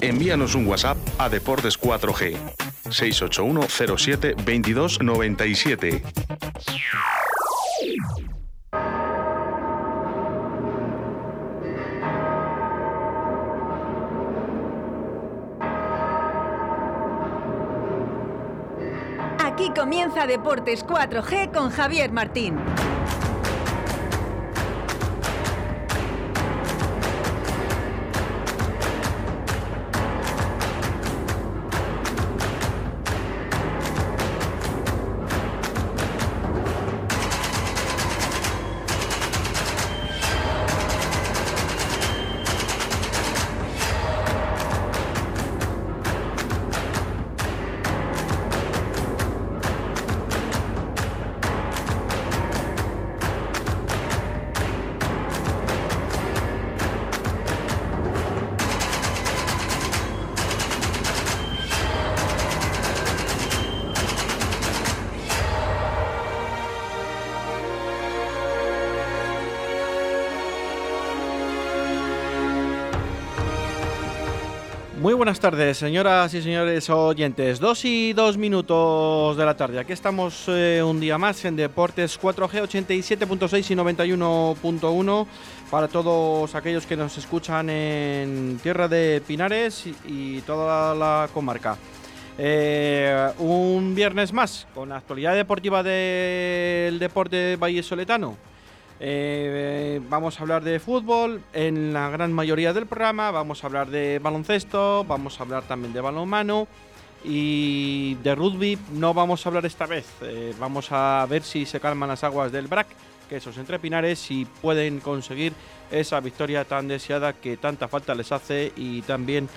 envíanos un WhatsApp a Deportes 4G 681 07 22 97. Aquí comienza Deportes 4G con Javier Martín. Buenas tardes, señoras y señores oyentes. Dos y dos minutos de la tarde. Aquí estamos eh, un día más en Deportes 4G 87.6 y 91.1 para todos aquellos que nos escuchan en Tierra de Pinares y, toda la comarca. Eh, un viernes más con la actualidad deportiva del deporte vallesoletano. Eh, vamos a hablar de fútbol en la gran mayoría del programa, vamos a hablar de baloncesto, vamos a hablar también de balonmano y de rugby no vamos a hablar esta vez. Eh, vamos a ver si se calman las aguas del BRAC, que esos entrepinares, y pueden conseguir esa victoria tan deseada que tanta falta les hace y también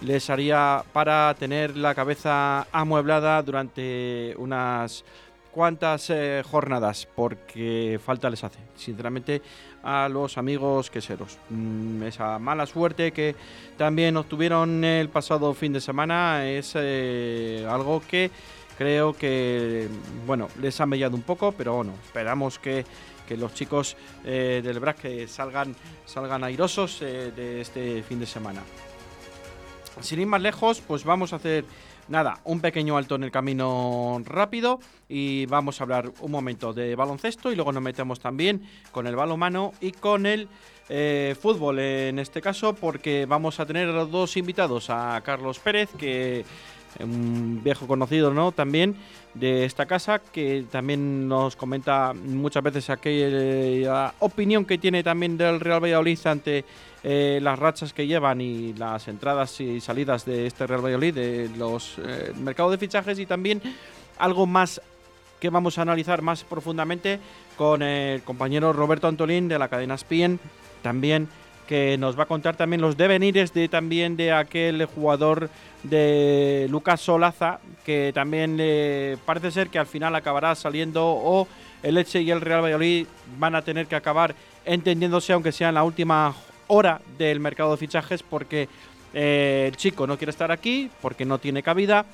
les haría para tener la cabeza amueblada durante unas cuántas eh, jornadas, porque falta les hace, sinceramente, a los amigos queseros. Mm, esa mala suerte que también obtuvieron el pasado fin de semana es eh, algo que creo que, bueno, les ha mellado un poco, pero bueno, esperamos que, los chicos eh, del BRAC salgan, salgan airosos de este fin de semana. Sin ir más lejos, pues vamos a hacer Nada, un pequeño alto en el camino rápido y vamos a hablar un momento de baloncesto y luego nos metemos también con el balonmano y con el eh, fútbol en este caso porque vamos a tener a los dos invitados, a Carlos Pérez, que un viejo conocido, ¿no? También de esta casa, que también nos comenta muchas veces aquella opinión que tiene también del Real Valladolid ante eh, las rachas que llevan y las entradas y salidas de este Real Valladolid, de los eh, mercados de fichajes y también algo más que vamos a analizar más profundamente con el compañero Roberto Antolín de la cadena Spien, también que nos va a contar también los devenires de también de aquel jugador de Lucas Solaza, que también le parece ser que al final acabará saliendo o el Eche y el Real Valladolid van a tener que acabar entendiéndose aunque sea en la última hora del mercado de fichajes porque eh, el chico no quiere estar aquí, porque no tiene cabida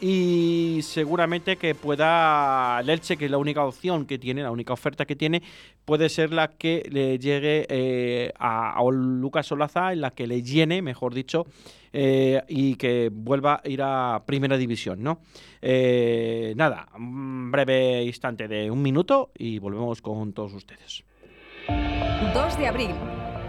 y seguramente que pueda el Elche, que es la única opción que tiene, la única oferta que tiene, puede ser la que le llegue eh, a, Lucas Solaza, en la que le llene, mejor dicho, eh, y que vuelva a ir a Primera División, ¿no? nada, un breve instante de un minuto y volvemos con todos ustedes. 2 de abril.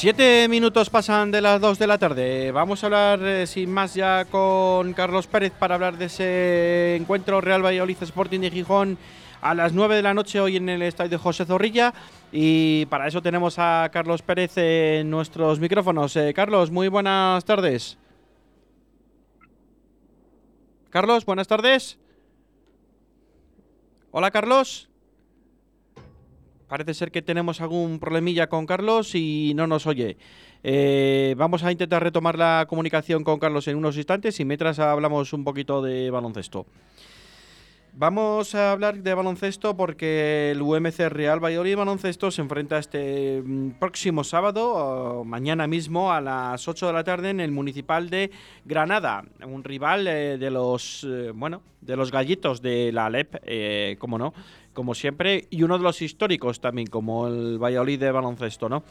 Siete minutos pasan de las dos de la tarde. Vamos a hablar eh, sin más ya con Carlos Pérez para hablar de ese encuentro Real Valladolid Sporting de Gijón a las 9 de la noche hoy en el estadio José Zorrilla. Y para eso tenemos a Carlos Pérez en nuestros micrófonos. Eh, Carlos, muy buenas tardes. Carlos, buenas tardes. Hola, Carlos. Parece ser que tenemos algún problemilla con Carlos y no nos oye. Eh, vamos a intentar retomar la comunicación con Carlos en unos instantes y mientras hablamos un poquito de baloncesto. Vamos a hablar de baloncesto porque el UMC Real Valladolid Baloncesto se enfrenta este mm, próximo sábado, mañana mismo, a las 8 de la tarde en el Municipal de Granada. Un rival eh, de los, eh, bueno, de los gallitos de la Alep, eh, como no, como siempre, y uno de los históricos también, como el Valladolid de baloncesto, ¿no?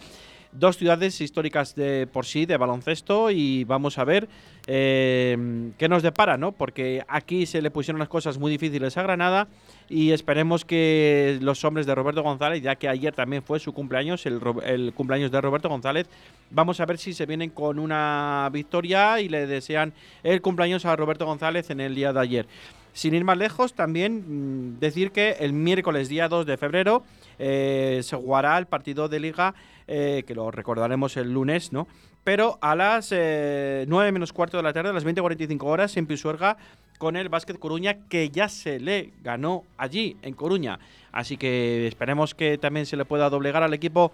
Dos ciudades históricas de por sí de baloncesto y vamos a ver eh, qué nos depara, ¿no? Porque aquí se le pusieron las cosas muy difíciles a Granada y esperemos que los hombres de Roberto González, ya que ayer también fue su cumpleaños, el, el cumpleaños de Roberto González, vamos a ver si se vienen con una victoria y le desean el cumpleaños a Roberto González en el día de ayer. Sin ir más lejos, también mm, decir que el miércoles día 2 de febrero eh, se jugará el partido de liga, eh, que lo recordaremos el lunes, ¿no? Pero a las eh, 9 menos cuarto de la tarde, a las 20.45 horas, en Pisuerga, con el Básquet Coruña, que ya se le ganó allí, en Coruña. Así que esperemos que también se le pueda doblegar al equipo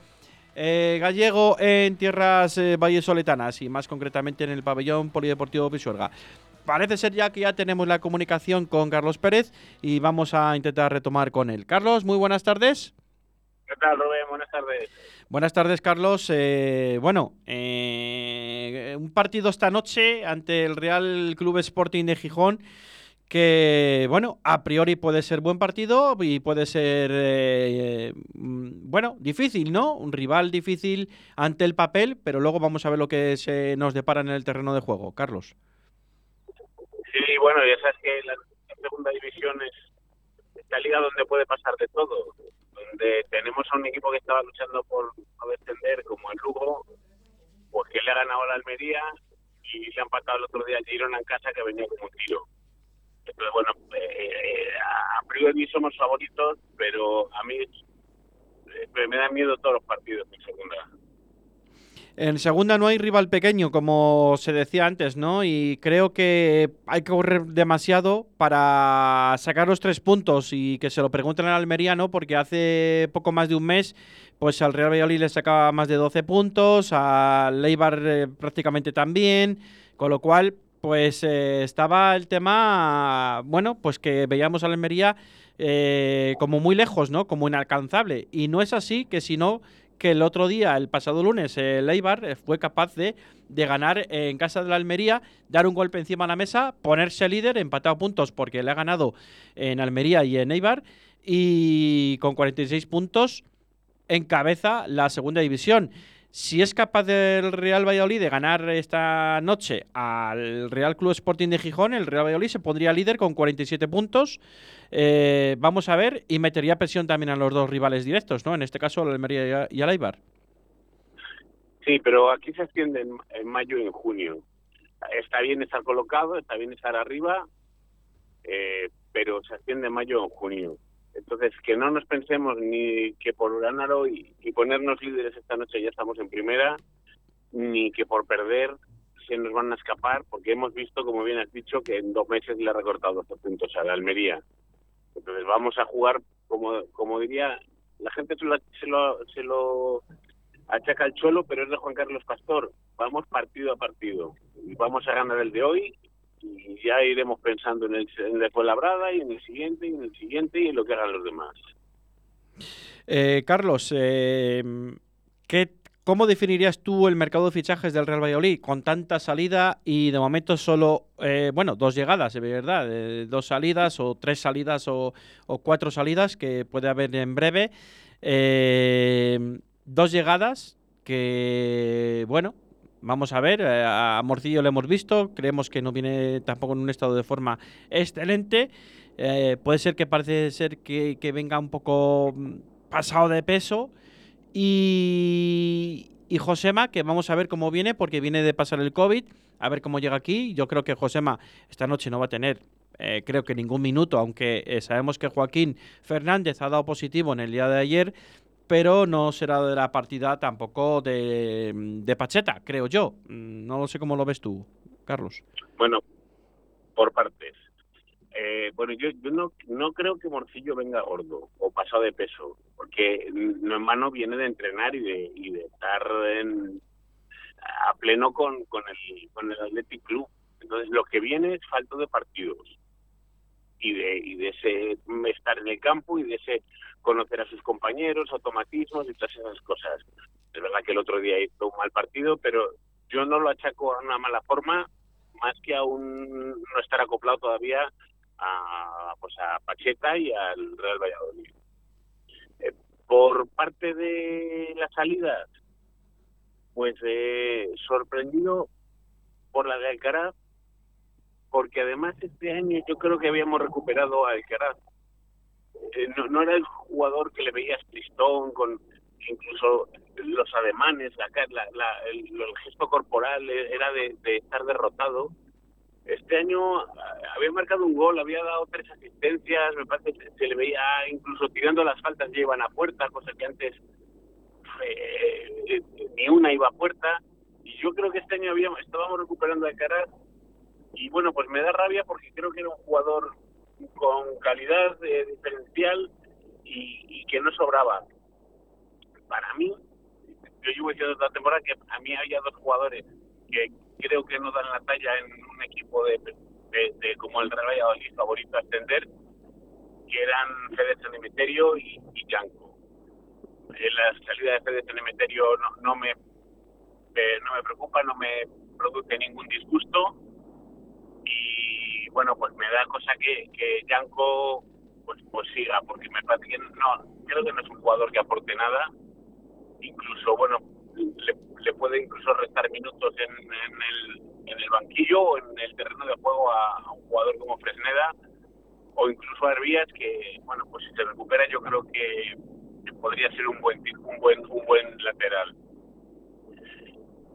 eh, gallego en tierras vallesoletanas y más concretamente en el pabellón polideportivo Pisuerga. Parece ser ya que ya tenemos la comunicación con Carlos Pérez y vamos a intentar retomar con él. Carlos, muy buenas tardes. ¿Qué tal, Rubén? Buenas tardes. Buenas tardes, Carlos. Eh, bueno, eh, un partido esta noche ante el Real Club Sporting de Gijón que, bueno, a priori puede ser buen partido y puede ser, eh, mm, bueno, difícil, ¿no? Un rival difícil ante el papel, pero luego vamos a ver lo que se nos depara en el terreno de juego. Carlos. Bueno, ya sabes que la, segunda división es esta liga donde puede pasar de todo. Donde tenemos a un equipo que estaba luchando por no descender, como el Lugo, pues que le ha ganado la Almería y le ha empatado el otro día a Girona en casa que venía como un tiro. Entonces, bueno, eh, a priori somos favoritos, pero a mí eh, me dan miedo todos los partidos en segunda. En segunda no hay rival pequeño, como se decía antes, ¿no? Y creo que hay que correr demasiado para sacar los tres puntos y que se lo pregunten al Almería, ¿no? Porque hace poco más de un mes, pues al Real Valladolid le sacaba más de 12 puntos, al Leibar eh, prácticamente también, con lo cual, pues eh, estaba el tema, bueno, pues que veíamos al Almería eh, como muy lejos, ¿no? Como inalcanzable. Y no es así, que si no que el otro día, el pasado lunes, el Eibar eh, fue capaz de, de ganar en casa de la Almería, dar un golpe encima de la mesa, ponerse líder, empatado puntos porque le ha ganado en Almería y en Eibar, y con 46 puntos encabeza la segunda división. Si es capaz del Real Valladolid de ganar esta noche al Real Club Sporting de Gijón, el Real Valladolid se pondría líder con 47 puntos. Eh, vamos a ver, y metería presión también a los dos rivales directos, ¿no? En este caso, al Almería y al Eibar. Sí, pero aquí se asciende en, mayo y en junio. Está bien estar colocado, está bien estar arriba, eh, pero se asciende en mayo o junio. Entonces, que no nos pensemos ni que por ganar hoy y ponernos líderes esta noche ya estamos en primera, ni que por perder se nos van a escapar, porque hemos visto, como bien has dicho, que en dos meses le ha recortado 12 puntos a la Almería. Entonces, vamos a jugar, como, como diría, la gente se lo, se lo, se lo achaca al Cholo, pero es de Juan Carlos Pastor. Vamos partido a partido. Vamos a ganar el de hoy y ya iremos pensando en el, en el de Fuenlabrada y en el siguiente y en el siguiente y en lo que hagan los demás. Eh, Carlos, eh, ¿qué, ¿cómo definirías tú el mercado de fichajes del Real Valladolid con tanta salida y de momento solo, eh, bueno, dos llegadas, de verdad, eh, dos salidas o tres salidas o, o cuatro salidas que puede haber en breve? Eh, dos llegadas que, bueno, vamos a ver, eh, a Morcillo lo hemos visto, creemos que no viene tampoco en un estado de forma excelente. Eh, puede ser que parece ser que, que venga un poco mm, pasado de peso. Y, y Josema, que vamos a ver cómo viene, porque viene de pasar el COVID, a ver cómo llega aquí. Yo creo que Josema esta noche no va a tener, eh, creo que ningún minuto, aunque eh, sabemos que Joaquín Fernández ha dado positivo en el día de ayer, pero no será de la partida tampoco de, de Pacheta, creo yo. Mm, No lo sé cómo lo ves tú, Carlos. Bueno, por partes. Eh, bueno, yo, yo no, no creo que Morcillo venga gordo o pasado de peso, porque no en vano viene de entrenar y de, y de estar en, a pleno con, con, el, con el Athletic Club. Entonces, lo que viene es falto de partidos y de, y de ese estar en el campo y de ese conocer a sus compañeros, automatismos y todas esas cosas. Es verdad que el otro día hizo un mal partido, pero yo no lo achaco a una mala forma más que a no estar acoplado todavía a, pues a Pacheta y al Real Valladolid. Eh, por parte de las salidas, pues eh, sorprendido por la de Alcaraz, porque además este año yo creo que habíamos recuperado a Alcaraz. Eh, no, era el jugador que le veías tristón, con incluso los ademanes, la, la, la- el, gesto corporal eh, era de, estar derrotado. Este año ah, había marcado un gol, había dado tres asistencias, me parece que se le veía incluso tirando las faltas ya iban a puerta, cosa que antes eh, ni una iba a puerta. Y yo creo que este año habíamos, estábamos recuperando a Alcaraz y bueno, pues me da rabia porque creo que era un jugador con calidad eh, diferencial y, y que no sobraba. Para mí, yo llevo diciendo toda la temporada que a mí había dos jugadores que creo que no dan la talla en un equipo de, de, como el Real Valladolid favorito a ascender, que eran Fede Cementerio y, y Yanko. Eh, la salida de Fede Cementerio no, no me eh, no me preocupa, no me produce ningún disgusto bueno pues me da cosa que que Yanko pues pues siga porque me parece que no creo que no es un jugador que aporte nada incluso bueno le, le puede incluso restar minutos en, en el en el banquillo o en el terreno de juego a, un jugador como Fresneda o incluso a Herbías que bueno pues si se recupera yo creo que, podría ser un buen un buen un buen lateral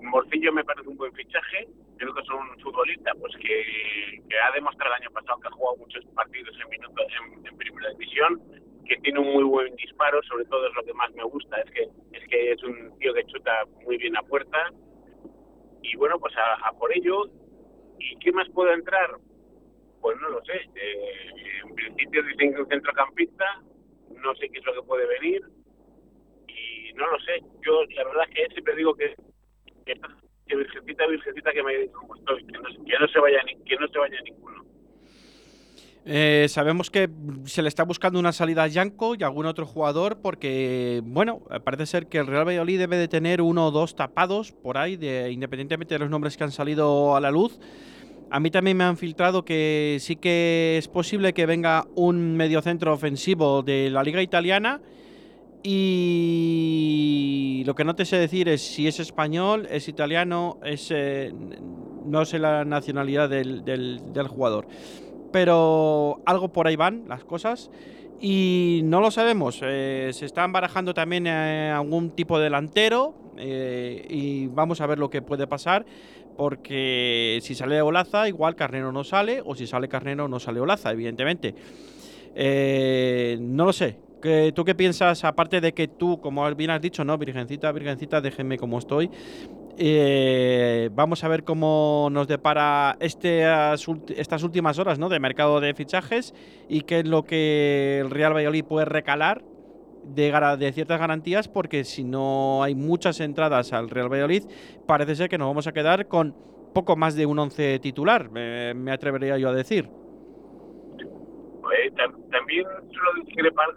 Morcillo me parece un buen fichaje. Creo que es un futbolista pues que, que ha demostrado el año pasado que ha jugado muchos partidos en minutos en, primera división, que tiene un muy buen disparo, sobre todo es lo que más me gusta, es que es que es un tío que chuta muy bien a puerta. Y bueno, pues a, a por ello. ¿Y qué más puede entrar? Pues no lo sé. Eh, en principio dicen que un centrocampista, no sé qué es lo que puede venir. Y no lo sé. Yo la verdad es que siempre digo que, que virgencita, virgencita que me diga cómo estoy, que no, se vaya ni, que no se vaya ninguno. Eh, sabemos que se le está buscando una salida a Yanko y algún otro jugador porque, bueno, parece ser que el Real Valladolid debe de tener uno o dos tapados por ahí, de, independientemente de los nombres que han salido a la luz. A mí también me han filtrado que sí que es posible que venga un mediocentro ofensivo de la liga italiana Y lo que no te sé decir es si es español, es italiano, es eh, no sé la nacionalidad del, del- jugador. Pero algo por ahí van las cosas. Y no lo sabemos. eh, se están barajando también eh, algún tipo de delantero. eh, y vamos a ver lo que puede pasar. Porque si sale Olaza, igual Carnero no sale. O si sale Carnero, no sale Olaza, evidentemente. No lo sé. ¿Qué- ¿Tú qué piensas? Aparte de que tú, como bien has dicho, no, Virgencita, Virgencita, déjenme como estoy. Eh, vamos a ver cómo nos depara este, estas últimas horas ¿no? de mercado de fichajes y qué es lo que el Real Valladolid puede recalar de, de ciertas garantías, porque si no hay muchas entradas al Real Valladolid, parece ser que nos vamos a quedar con poco más de un once titular, me, atrevería yo a decir. Eh, tam- también discrepar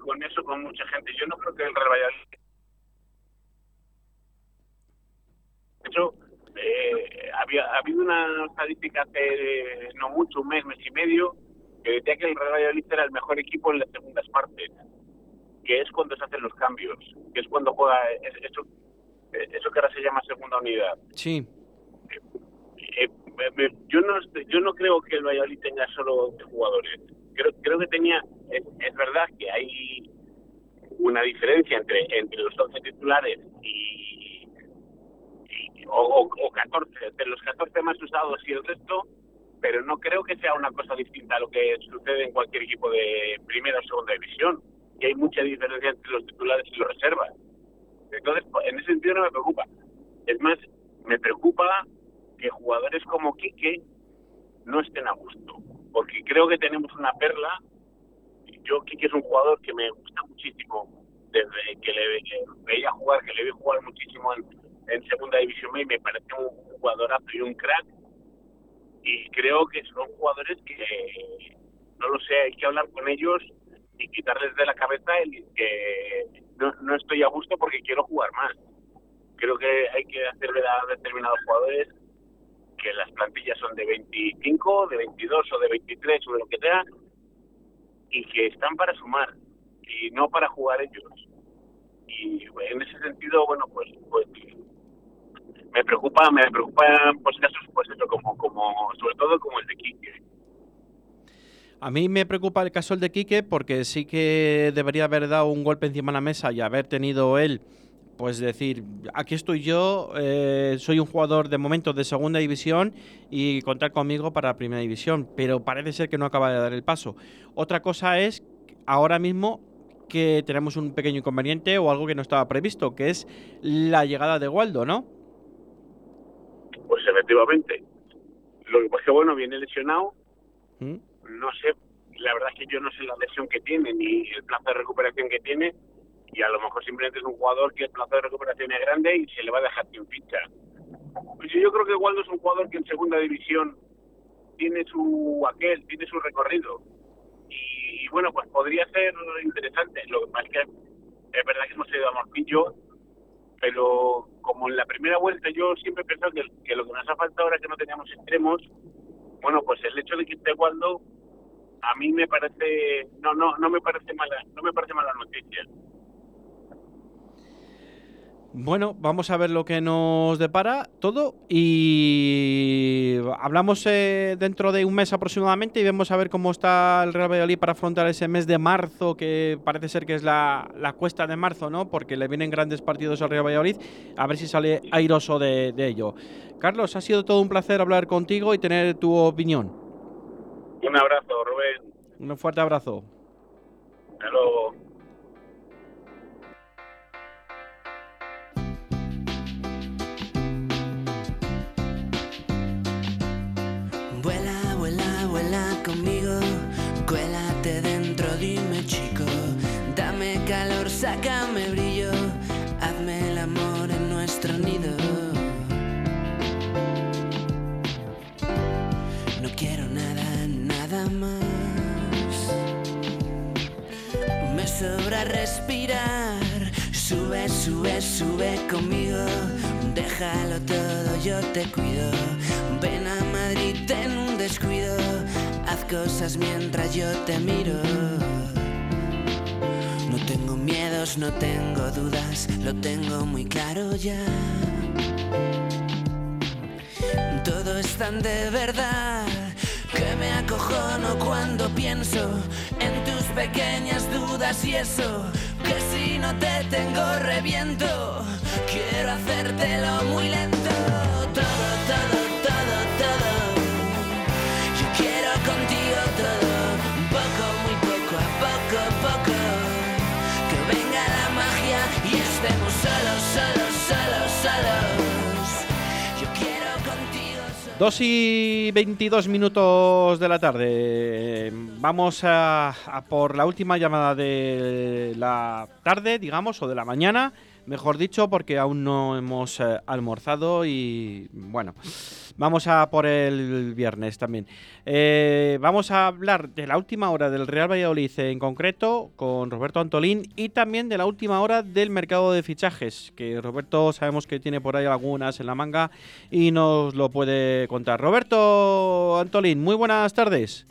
con eso con mucha gente. Yo no creo que el Real Valladolid. De hecho, eh, había ha habido una estadística hace no mucho, un mes, mes y medio, que decía que el Real Valladolid era el mejor equipo en las segundas partes, que es cuando se hacen los cambios, que es cuando juega es- eso, eh, eso que ahora se llama segunda unidad. Sí, Eh, me- yo no yo no creo que el Valladolid tenga solo 11 jugadores. Creo, creo que tenía es, verdad que hay una diferencia entre entre los 11 titulares y, o, o- o 14, entre los 14 más usados y el resto, pero no creo que sea una cosa distinta a lo que sucede en cualquier equipo de primera o segunda división. Y hay mucha diferencia entre los titulares y los reservas. Entonces, pues, en ese sentido no me preocupa. Es más, me preocupa que jugadores como Quique no estén a gusto, porque creo que tenemos una perla. Yo, Quique es un jugador que me gusta muchísimo, desde que le, le veía jugar, que le vi jugar muchísimo en, Segunda División y me parece un jugadorazo y un crack. Y creo que son jugadores que, no lo sé, hay que hablar con ellos y quitarles de la cabeza el que no, no estoy a gusto porque quiero jugar más. Creo que hay que hacer ver a determinados jugadores que las plantillas son de 25, de 22 o de 23 o de lo que sea, y que están para sumar y no para jugar ellos. Y en ese sentido, bueno, pues, pues me preocupa, me preocupan pues casos, pues como, como, sobre todo como el de Quique. A mí me preocupa el caso el de Quique porque sí que debería haber dado un golpe encima de la mesa y haber tenido él, pues decir, aquí estoy yo, eh, soy un jugador de momento de segunda división y contar conmigo para primera división, pero parece ser que no acaba de dar el paso. Otra cosa es ahora mismo que tenemos un pequeño inconveniente o algo que no estaba previsto, que es la llegada de Waldo, ¿no? Pues efectivamente. Lo que pasa es que, bueno, viene lesionado, ¿Mm? no sé, la verdad es que yo no sé la lesión que tiene ni el plazo de recuperación que tiene y a lo mejor simplemente es un jugador que el plazo de recuperación es grande y se le va a dejar sin ficha. Pues yo creo que Waldo es un jugador que en segunda división tiene su aquel, tiene su recorrido y, bueno, pues podría ser interesante. Lo que pasa es que es verdad que hemos ido a Morcillo, pero como en la primera vuelta yo siempre he pensado que, que lo que nos ha faltado ahora que no teníamos extremos, bueno, pues el hecho de que esté Waldo a mí me parece no no no me parece mala no me parece mala noticia. Bueno, vamos a ver lo que nos depara todo y hablamos eh, dentro de un mes aproximadamente y vemos a ver cómo está el Real Valladolid para afrontar ese mes de marzo que parece ser que es la, la cuesta de marzo, ¿no? Porque le vienen grandes partidos al Real Valladolid, a ver si sale airoso de, de ello. Carlos, ha sido todo un placer hablar contigo y tener tu opinión. Un abrazo, Rubén. Un fuerte abrazo. Hasta luego. Sácame brillo, hazme el amor en nuestro nido. No quiero nada, nada más. Me sobra respirar, sube, sube, sube conmigo, déjalo todo, yo te cuido. Ven a Madrid en un descuido, haz cosas mientras yo te miro. No tengo miedos, no tengo dudas, lo tengo muy claro ya. Todo es tan de verdad que me acojono cuando pienso en tus pequeñas dudas y eso. Que si no te tengo reviento, quiero hacértelo muy lento. 2 y 22 minutos de la tarde. Vamos a, a por la última llamada de la tarde, digamos, o de la mañana, mejor dicho, porque aún no hemos eh, almorzado y bueno, vamos a por el viernes también. Eh, vamos a hablar de la última hora del Real Valladolid en concreto con Roberto Antolín y también de la última hora del mercado de fichajes, que Roberto sabemos que tiene por ahí algunas en la manga y nos lo puede contar. Roberto Antolín, muy buenas tardes.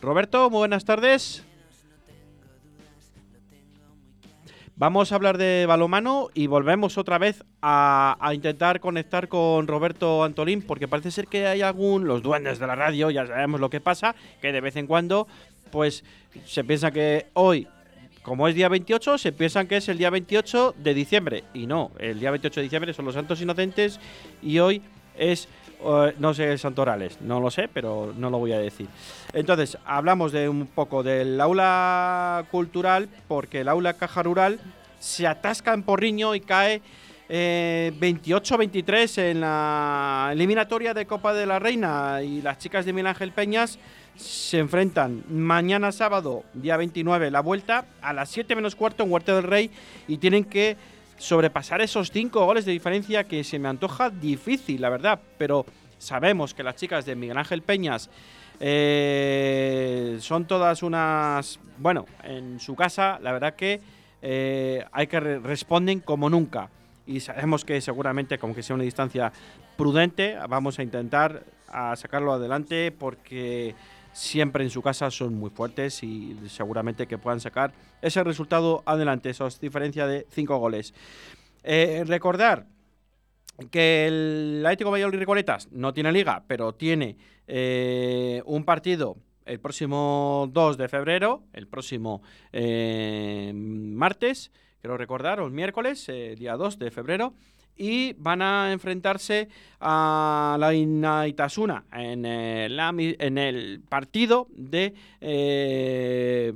Roberto, muy buenas tardes. Vamos a hablar de balomano y volvemos otra vez a, intentar conectar con Roberto Antolín, porque parece ser que hay algún, los duendes de la radio, ya sabemos lo que pasa, que de vez en cuando, pues se piensa que hoy, como es día 28, se piensan que es el día 28 de diciembre. Y no, el día 28 de diciembre son los santos inocentes y hoy es no sé santorales, no lo sé, pero no lo voy a decir. Entonces, hablamos de un poco del aula cultural, porque el aula caja rural se atasca en Porriño y cae eh, 28-23 en la eliminatoria de Copa de la Reina. Y las chicas de Miguel Ángel Peñas se enfrentan mañana sábado, día 29, la vuelta, a las 7 menos cuarto en Huerta del Rey, y tienen que sobrepasar esos 5 goles de diferencia que se me antoja difícil, la verdad, pero sabemos que las chicas de Miguel Ángel Peñas eh, son todas unas, bueno, en su casa, la verdad que eh, hay que re- responden como nunca. Y sabemos que seguramente, como que sea una distancia prudente, vamos a intentar a sacarlo adelante porque siempre en su casa son muy fuertes y seguramente que puedan sacar ese resultado adelante, esa diferencia de 5 goles. Eh, recordar que el Atlético Valladolid Recoletas no tiene liga, pero tiene eh, un partido el próximo 2 de febrero, el próximo eh, martes, quiero recordar, o el miércoles, día 2 de febrero, y van a enfrentarse a la Inaitasuna en, eh, la mi- en el partido de eh,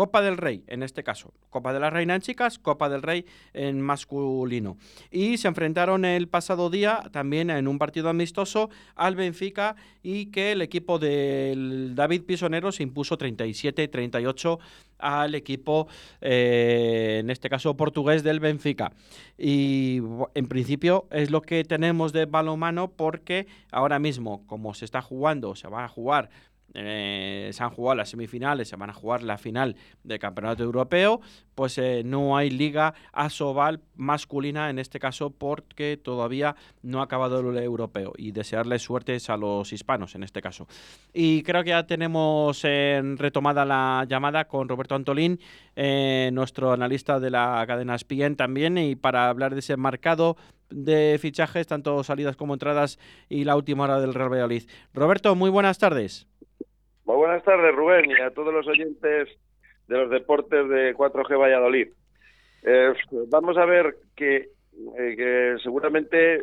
Copa del Rey, en este caso. Copa de la Reina en chicas, Copa del Rey en masculino. Y se enfrentaron el pasado día también en un partido amistoso al Benfica y que el equipo del David Pisonero se impuso 37-38 al equipo, eh, en este caso portugués del Benfica. Y en principio es lo que tenemos de balonmano porque ahora mismo, como se está jugando, se va a jugar eh, se han jugado las semifinales, se van a jugar la final del Campeonato Europeo, pues eh, no hay liga asobal masculina en este caso porque todavía no ha acabado el europeo y desearles suertes a los hispanos en este caso. Y creo que ya tenemos eh, retomada la llamada con Roberto Antolín, nuestro analista de la cadena SPIEN también, y para hablar de ese mercado de fichajes, tanto salidas como entradas y la última hora del Real Valladolid. Roberto, muy buenas tardes. Muy buenas tardes, Rubén, y a todos los oyentes de los deportes de 4G Valladolid. Eh, vamos a ver que, eh, seguramente eh,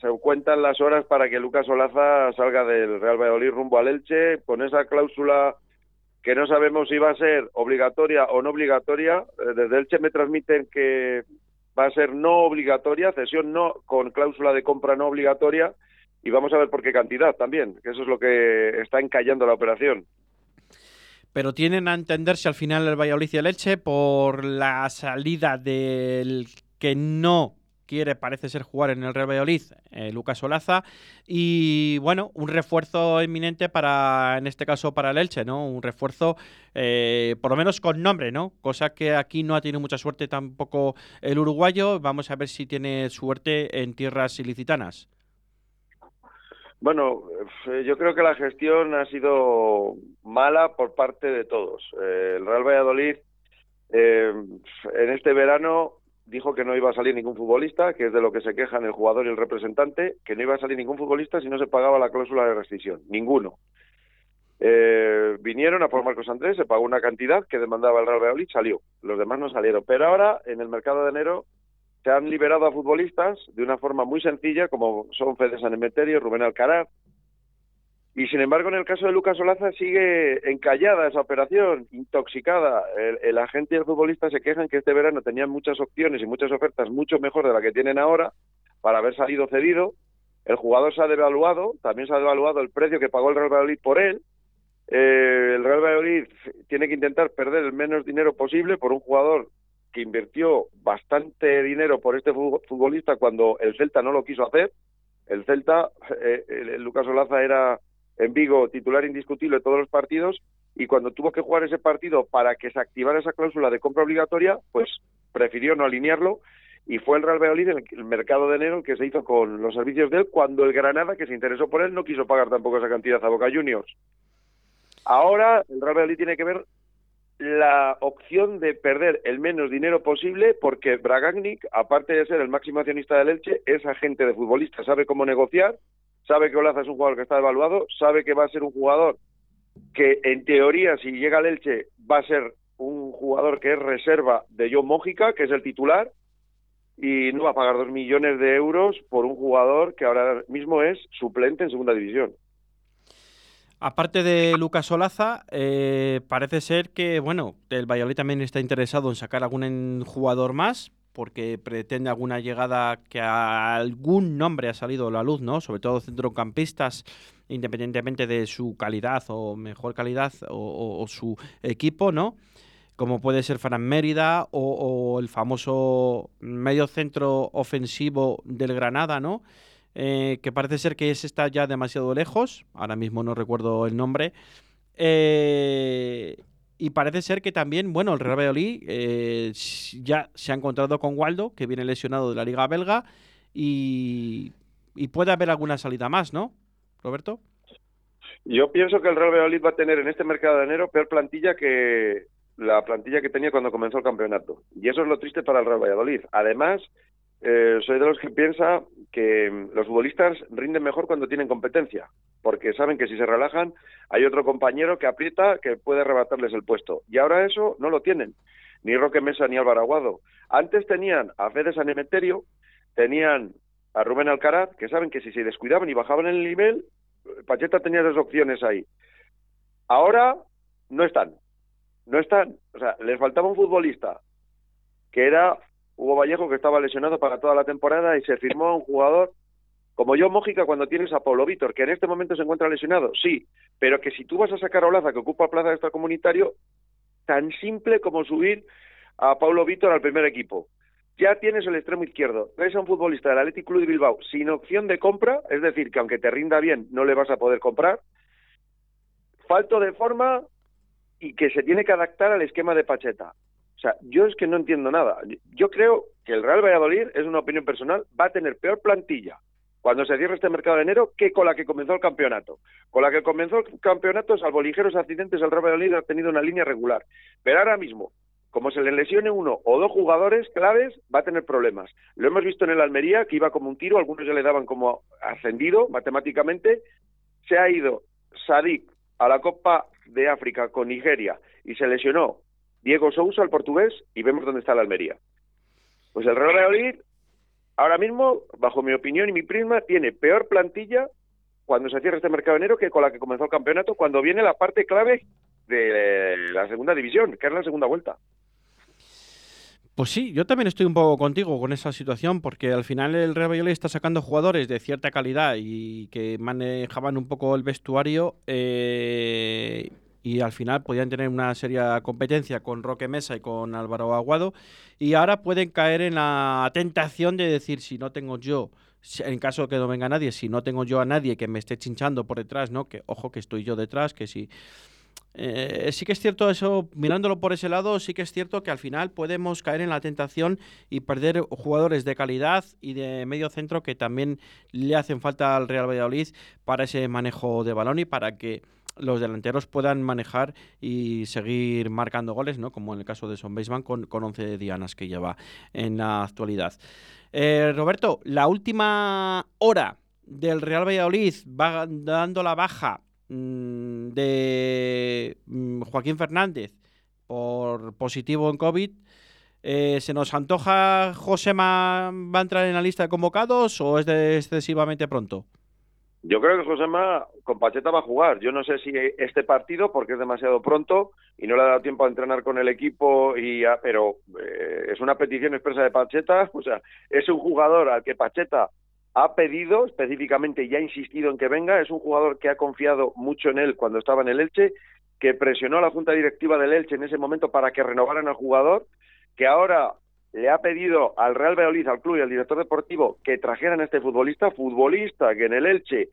se cuentan las horas para que Lucas Olaza salga del Real Valladolid rumbo al Elche con esa cláusula que no sabemos si va a ser obligatoria o no obligatoria. Desde Elche me transmiten que va a ser no obligatoria, cesión no con cláusula de compra no obligatoria y vamos a ver por qué cantidad también, que eso es lo que está encallando la operación. pero tienen a entenderse al final el Valladolid y el Elche por la salida del que no quiere, parece ser, jugar en el Real Valladolid, eh, Lucas Olaza, y bueno, un refuerzo inminente para, en este caso, para el Elche, ¿no? Un refuerzo, eh, por lo menos con nombre, ¿no? Cosa que aquí no ha tenido mucha suerte tampoco el uruguayo. Vamos a ver si tiene suerte en tierras ilicitanas. Bueno, eh, yo creo que la gestión ha sido mala por parte de todos. Eh, el Real Valladolid eh, en este verano dijo que no iba a salir ningún futbolista, que es de lo que se quejan el jugador y el representante, que no iba a salir ningún futbolista si no se pagaba la cláusula de rescisión. Ninguno. Eh, vinieron a por Marcos Andrés, se pagó una cantidad que demandaba el Real Valladolid, salió. Los demás no salieron. Pero ahora, en el mercado de enero, se han liberado a futbolistas de una forma muy sencilla, como son Fede San Emeterio, Rubén Alcaraz. Y sin embargo, en el caso de Lucas Olaza sigue encallada esa operación, intoxicada. El, el agente y el futbolista se quejan que este verano tenían muchas opciones y muchas ofertas mucho mejor de la que tienen ahora para haber salido cedido. El jugador se ha devaluado, también se ha devaluado el precio que pagó el Real Valladolid por él. Eh, el Real Valladolid tiene que intentar perder el menos dinero posible por un jugador que invirtió bastante dinero por este fu- futbolista cuando el Celta no lo quiso hacer. El Celta, eh, el Lucas Olaza era en Vigo titular indiscutible de todos los partidos y cuando tuvo que jugar ese partido para que se activara esa cláusula de compra obligatoria, pues prefirió no alinearlo y fue el Real Valladolid el mercado de enero el que se hizo con los servicios de él cuando el Granada, que se interesó por él, no quiso pagar tampoco esa cantidad a Boca Juniors. Ahora el Real Valladolid tiene que ver la opción de perder el menos dinero posible porque Bragagnik, aparte de ser el máximo accionista del Elche, es agente de futbolista, sabe cómo negociar, sabe que Olaza es un jugador que está evaluado, sabe que va a ser un jugador que en teoría si llega al Elche va a ser un jugador que es reserva de John Mójica, que es el titular, y no va a pagar dos millones de euros por un jugador que ahora mismo es suplente en segunda división. Aparte de Lucas Olaza, eh, parece ser que, bueno, el Valladolid también está interesado en sacar algún jugador más, porque pretende alguna llegada que a algún nombre ha salido a la luz, ¿no? Sobre todo centrocampistas, independientemente de su calidad o mejor calidad o, su equipo, ¿no? Como puede ser Fran Mérida o, o el famoso medio centro ofensivo del Granada, ¿no? Eh, que parece ser que ese está ya demasiado lejos, ahora mismo no recuerdo el nombre, eh, y parece ser que también, bueno, el Real Valladolid eh, ya se ha encontrado con Waldo, que viene lesionado de la Liga Belga, y, y puede haber alguna salida más, ¿no, Roberto? Yo pienso que el Real Valladolid va a tener en este mercado de enero peor plantilla que la plantilla que tenía cuando comenzó el campeonato. Y eso es lo triste para el Real Valladolid. Además, eh, soy de los que piensa que mm, los futbolistas rinden mejor cuando tienen competencia, porque saben que si se relajan hay otro compañero que aprieta que puede arrebatarles el puesto. Y ahora eso no lo tienen, ni Roque Mesa ni Álvaro Aguado. Antes tenían a Fede San Emeterio, tenían a Rubén Alcaraz, que saben que si se descuidaban y bajaban el nivel, Pacheta tenía dos opciones ahí. Ahora no están. No están. O sea, les faltaba un futbolista que era Hugo Vallejo, que estaba lesionado para toda la temporada y se firmó a un jugador como yo, Mójica, cuando tienes a Pablo Vítor, que en este momento se encuentra lesionado, sí, pero que si tú vas a sacar a Olaza, que ocupa plaza de extracomunitario, tan simple como subir a Pablo Vítor al primer equipo. Ya tienes el extremo izquierdo. Traes a un futbolista del Athletic Club de Bilbao sin opción de compra, es decir, que aunque te rinda bien, no le vas a poder comprar. Falto de forma y que se tiene que adaptar al esquema de Pacheta. O sea, yo es que no entiendo nada. Yo creo que el Real Valladolid, es una opinión personal, va a tener peor plantilla cuando se cierre este mercado de enero que con la que comenzó el campeonato. Con la que comenzó el campeonato, salvo ligeros accidentes, el Real Valladolid ha tenido una línea regular. Pero ahora mismo, como se le lesione uno o dos jugadores claves, va a tener problemas. Lo hemos visto en el Almería, que iba como un tiro, algunos ya le daban como ascendido matemáticamente. Se ha ido Sadik a la Copa de África con Nigeria y se lesionó Diego Sousa, el portugués, y vemos dónde está el Almería. Pues el Real Valladolid, ahora mismo, bajo mi opinión y mi prisma, tiene peor plantilla cuando se cierra este mercado enero que con la que comenzó el campeonato, cuando viene la parte clave de la segunda división, que es la segunda vuelta. Pues sí, yo también estoy un poco contigo con esa situación, porque al final el Real Valladolid está sacando jugadores de cierta calidad y que manejaban un poco el vestuario eh, y al final podían tener una seria competencia con Roque Mesa y con Álvaro Aguado y ahora pueden caer en la tentación de decir si no tengo yo, en caso de que no venga nadie, si no tengo yo a nadie que me esté chinchando por detrás, ¿no? Que ojo que estoy yo detrás, que si eh, sí que es cierto eso, mirándolo por ese lado, sí que es cierto que al final podemos caer en la tentación y perder jugadores de calidad y de medio centro que también le hacen falta al Real Valladolid para ese manejo de balón y para que los delanteros puedan manejar y seguir marcando goles, ¿no? Como en el caso de Son Baseman con, con 11 dianas que lleva en la actualidad. Eh, Roberto, la última hora del Real Valladolid va dando la baja mm, de mm, Joaquín Fernández por positivo en COVID. Eh, ¿Se nos antoja Josema va a entrar en la lista de convocados o es excesivamente pronto? Yo creo que Josema con Pacheta va a jugar. Yo no sé si este partido, porque es demasiado pronto y no le ha dado tiempo a entrenar con el equipo, y pero eh, es una petición expresa de Pacheta. O sea, es un jugador al que Pacheta ha pedido específicamente y ha insistido en que venga. Es un jugador que ha confiado mucho en él cuando estaba en el Elche, que presionó a la junta directiva del Elche en ese momento para que renovaran al jugador, que ahora le ha pedido al Real Valladolid, al club y al director deportivo que trajeran a este futbolista, futbolista que en el Elche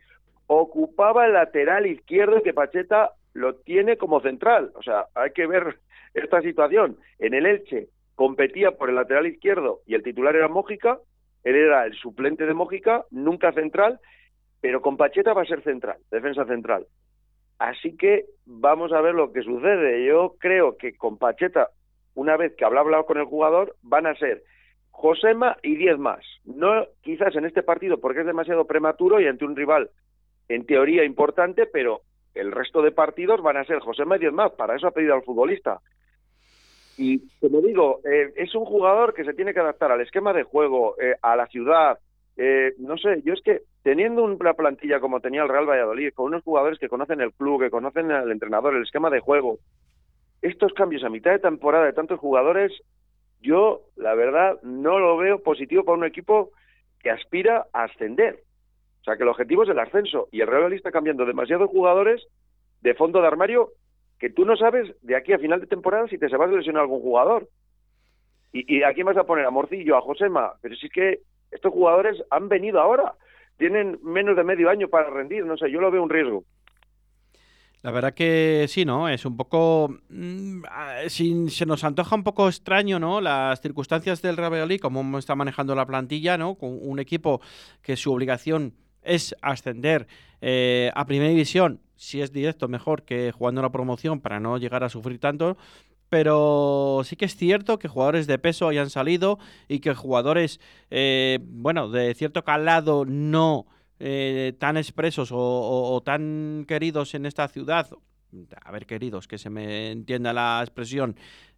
ocupaba el lateral izquierdo y que Pacheta lo tiene como central. O sea, hay que ver esta situación. En el Elche competía por el lateral izquierdo y el titular era Mójica, él era el suplente de Mójica, nunca central, pero con Pacheta va a ser central, defensa central. Así que vamos a ver lo que sucede. Yo creo que con Pacheta, una vez que habla hablado con el jugador, van a ser Josema y 10 más. No quizás en este partido porque es demasiado prematuro y ante un rival en teoría importante, pero el resto de partidos van a ser Josema y 10 más. Para eso ha pedido al futbolista. Y como digo, eh, es un jugador que se tiene que adaptar al esquema de juego, eh, a la ciudad. Eh, no sé, yo es que teniendo una plantilla como tenía el Real Valladolid, con unos jugadores que conocen el club, que conocen al entrenador, el esquema de juego, estos cambios a mitad de temporada de tantos jugadores, yo la verdad no lo veo positivo para un equipo que aspira a ascender. O sea, que el objetivo es el ascenso y el Real Valladolid está cambiando demasiados jugadores de fondo de armario que tú no sabes de aquí a final de temporada si te se va a lesionar algún jugador. Y, y aquí vas a poner a Morcillo, a Josema, pero si es que estos jugadores han venido ahora, tienen menos de medio año para rendir, no sé, yo lo veo un riesgo. La verdad que sí, ¿no? Es un poco... mm, ah, sin- se nos antoja un poco extraño, ¿no? Las circunstancias del Valladolid, cómo está manejando la plantilla, ¿no? Con un equipo que su obligación es ascender eh, a Primera División, si es directo, mejor que jugando la promoción para no llegar a sufrir tanto. Pero sí que es cierto que jugadores de peso hayan salido y que jugadores, eh, bueno, de cierto calado no eh, tan expresos o, tan queridos en esta ciudad, a ver, queridos, que se me entienda la expresión,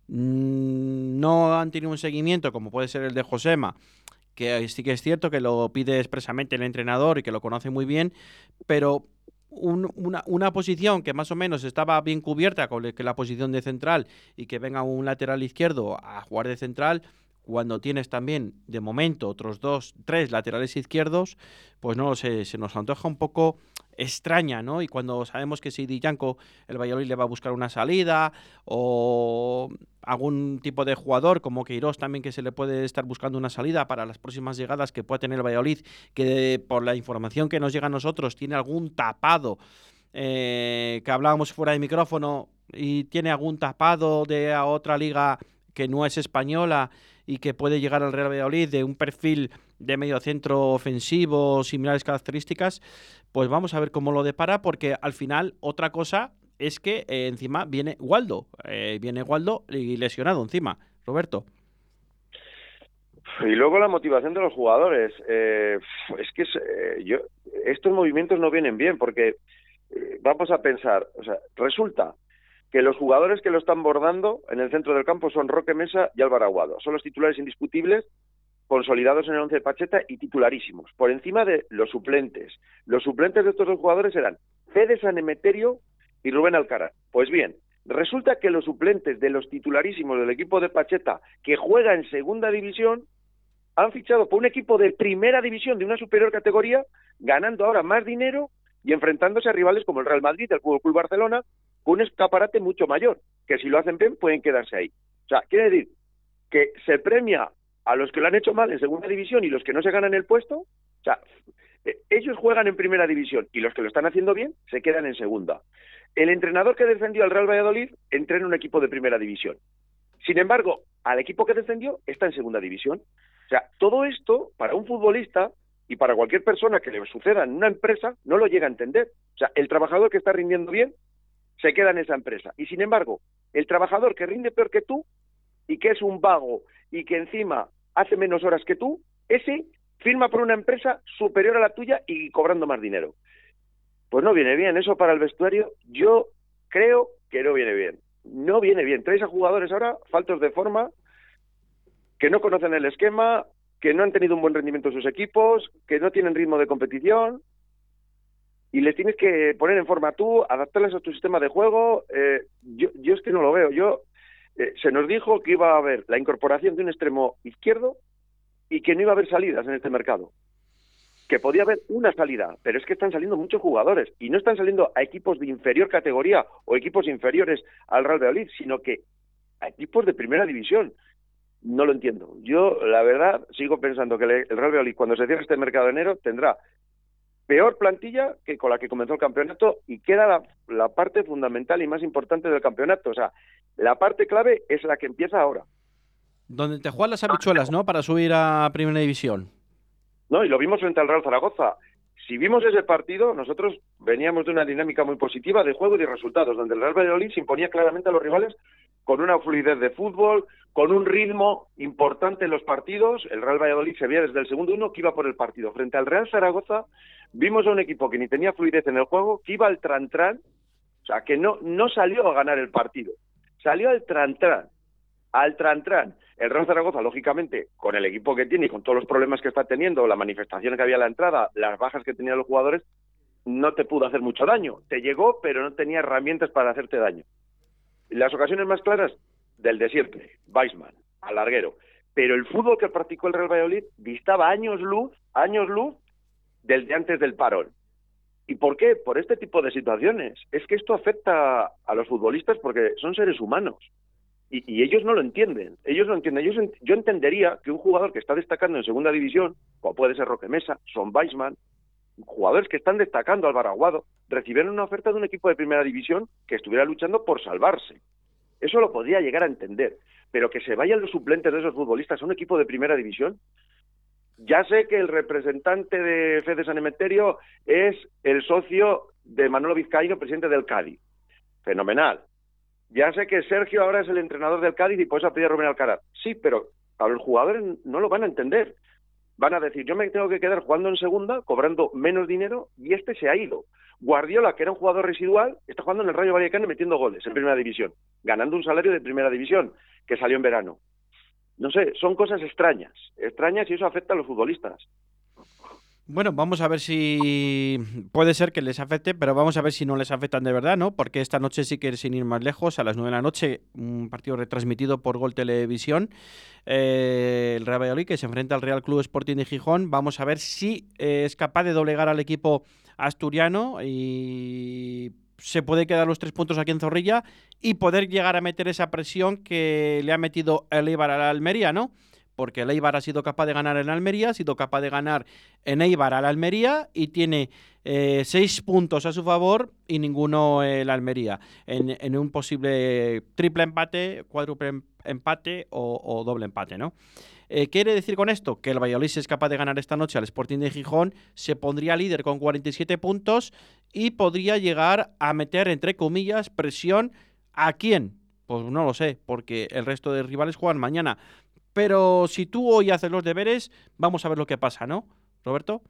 mm, no han tenido un seguimiento como puede ser el de Josema, que sí que es cierto que lo pide expresamente el entrenador y que lo conoce muy bien, pero un- una, posición que más o menos estaba bien cubierta con que la posición de central y que venga un lateral izquierdo a jugar de central, cuando tienes también de momento otros dos, tres laterales izquierdos, pues no lo se nos antoja un poco extraña, ¿no? Y cuando sabemos que si Di Yanko, el Valladolid le va a buscar una salida o algún tipo de jugador como Queiroz también que se le puede estar buscando una salida para las próximas llegadas que pueda tener el Valladolid, que por la información que nos llega a nosotros tiene algún tapado eh, que hablábamos fuera de micrófono y tiene algún tapado de otra liga que no es española y que puede llegar al Real Valladolid de un perfil de medio centro ofensivo, similares características, pues vamos a ver cómo lo depara, porque al final otra cosa es que eh, encima viene Waldo, eh, viene Waldo y lesionado encima, Roberto. Y luego la motivación de los jugadores. Eh, es que yo, estos movimientos no vienen bien porque vamos a pensar, o sea, resulta que los jugadores que lo están bordando en el centro del campo son Roque Mesa y Álvaro Aguado. Son los titulares indiscutibles, consolidados en el once de Pacheta y titularísimos, por encima de los suplentes. Los suplentes de estos dos jugadores eran Fede San Emeterio y Rubén Alcaraz. Pues bien, resulta que los suplentes de los titularísimos del equipo de Pacheta, que juega en segunda división, han fichado por un equipo de primera división de una superior categoría, ganando ahora más dinero y enfrentándose a rivales como el Real Madrid, el Fútbol Club Barcelona, con un escaparate mucho mayor, que si lo hacen bien pueden quedarse ahí. O sea, quiere decir que se premia a los que lo han hecho mal en segunda división y los que no se ganan el puesto, o sea, eh, ellos juegan en primera división y los que lo están haciendo bien se quedan en segunda. El entrenador que defendió al Real Valladolid entrena en un equipo de primera división. Sin embargo, al equipo que defendió está en segunda división. O sea, todo esto para un futbolista y para cualquier persona que le suceda en una empresa no lo llega a entender. O sea, el trabajador que está rindiendo bien se queda en esa empresa. Y sin embargo, el trabajador que rinde peor que tú y que es un vago y que encima hace menos horas que tú, ese firma por una empresa superior a la tuya y cobrando más dinero. Pues no viene bien. Eso para el vestuario, yo creo que no viene bien. No viene bien. Traes a jugadores ahora faltos de forma, que no conocen el esquema, que no han tenido un buen rendimiento en sus equipos, que no tienen ritmo de competición y les tienes que poner en forma tú, adaptarles a tu sistema de juego. Eh, yo, yo es que no lo veo. Yo eh, se nos dijo que iba a haber la incorporación de un extremo izquierdo y que no iba a haber salidas en este mercado. Que podía haber una salida, pero es que están saliendo muchos jugadores y no están saliendo a equipos de inferior categoría o equipos inferiores al Real Valladolid, sino que a equipos de primera división. No lo entiendo. Yo, la verdad, sigo pensando que el Real Valladolid, cuando se cierre este mercado de enero, tendrá peor plantilla que con la que comenzó el campeonato y queda la, la parte fundamental y más importante del campeonato. O sea, la parte clave es la que empieza ahora. Donde te juegan las habichuelas, ¿no? Para subir a Primera División. No, y lo vimos frente al Real Zaragoza. Si vimos ese partido, nosotros veníamos de una dinámica muy positiva de juego y de resultados, donde el Real Valladolid se imponía claramente a los rivales con una fluidez de fútbol, con un ritmo importante en los partidos. El Real Valladolid se veía desde el segundo uno que iba por el partido. Frente al Real Zaragoza, vimos a un equipo que ni tenía fluidez en el juego, que iba al tran-tran, o sea, que no, no salió a ganar el partido, salió al tran-tran, al tran-tran. El Real Zaragoza, lógicamente, con el equipo que tiene y con todos los problemas que está teniendo, la manifestación que había a la entrada, las bajas que tenían los jugadores, no te pudo hacer mucho daño. Te llegó, pero no tenía herramientas para hacerte daño. Las ocasiones más claras del de siempre, Weisman, al larguero. Pero el fútbol que practicó el Real Valladolid distaba años luz, años luz del de antes del parón. ¿Y por qué? Por este tipo de situaciones. Es que esto afecta a los futbolistas porque son seres humanos. Y, ellos no lo entienden. Ellos no entienden. Yo entendería que un jugador que está destacando en segunda división, como puede ser Roque Mesa, Son Weisman, jugadores que están destacando al Baraguado, recibieron una oferta de un equipo de primera división que estuviera luchando por salvarse. Eso lo podría llegar a entender. Pero que se vayan los suplentes de esos futbolistas a un equipo de primera división, ya sé que el representante de Fede San Emeterio es el socio de Manolo Vizcaíno, presidente del Cádiz. Fenomenal. Ya sé que Sergio ahora es el entrenador del Cádiz y por eso pedido a Rubén Alcaraz. Sí, pero a los jugadores no lo van a entender. Van a decir, yo me tengo que quedar jugando en segunda, cobrando menos dinero, y este se ha ido. Guardiola, que era un jugador residual, está jugando en el Rayo Vallecano y metiendo goles en primera división, ganando un salario de primera división, que salió en verano. No sé, son cosas extrañas, extrañas y eso afecta a los futbolistas. Bueno, vamos a ver si puede ser que les afecte, pero vamos a ver si no les afectan de verdad, ¿no? Porque esta noche sí que sin ir más lejos, a las 9 de la noche, un partido retransmitido por Gol Televisión, eh, el Real Valladolid que se enfrenta al Real Club Sporting de Gijón. Vamos a ver si eh, es capaz de doblegar al equipo asturiano y se puede quedar los tres puntos aquí en Zorrilla y poder llegar a meter esa presión que le ha metido el Eibar a la Almería, ¿no? Porque el Eibar ha sido capaz de ganar en Almería, ha sido capaz de ganar en Eibar al Almería y tiene eh, seis puntos a su favor y ninguno el Almería en, un posible triple empate, cuádruple em- empate o, doble empate, ¿no? Eh, ¿Quiere decir con esto? Que el Valladolid es capaz de ganar esta noche al Sporting de Gijón, se pondría líder con 47 puntos y podría llegar a meter, entre comillas, presión a quién. Pues no lo sé, porque el resto de rivales juegan mañana. Pero si tú hoy haces los deberes, vamos a ver lo que pasa, ¿no, Roberto?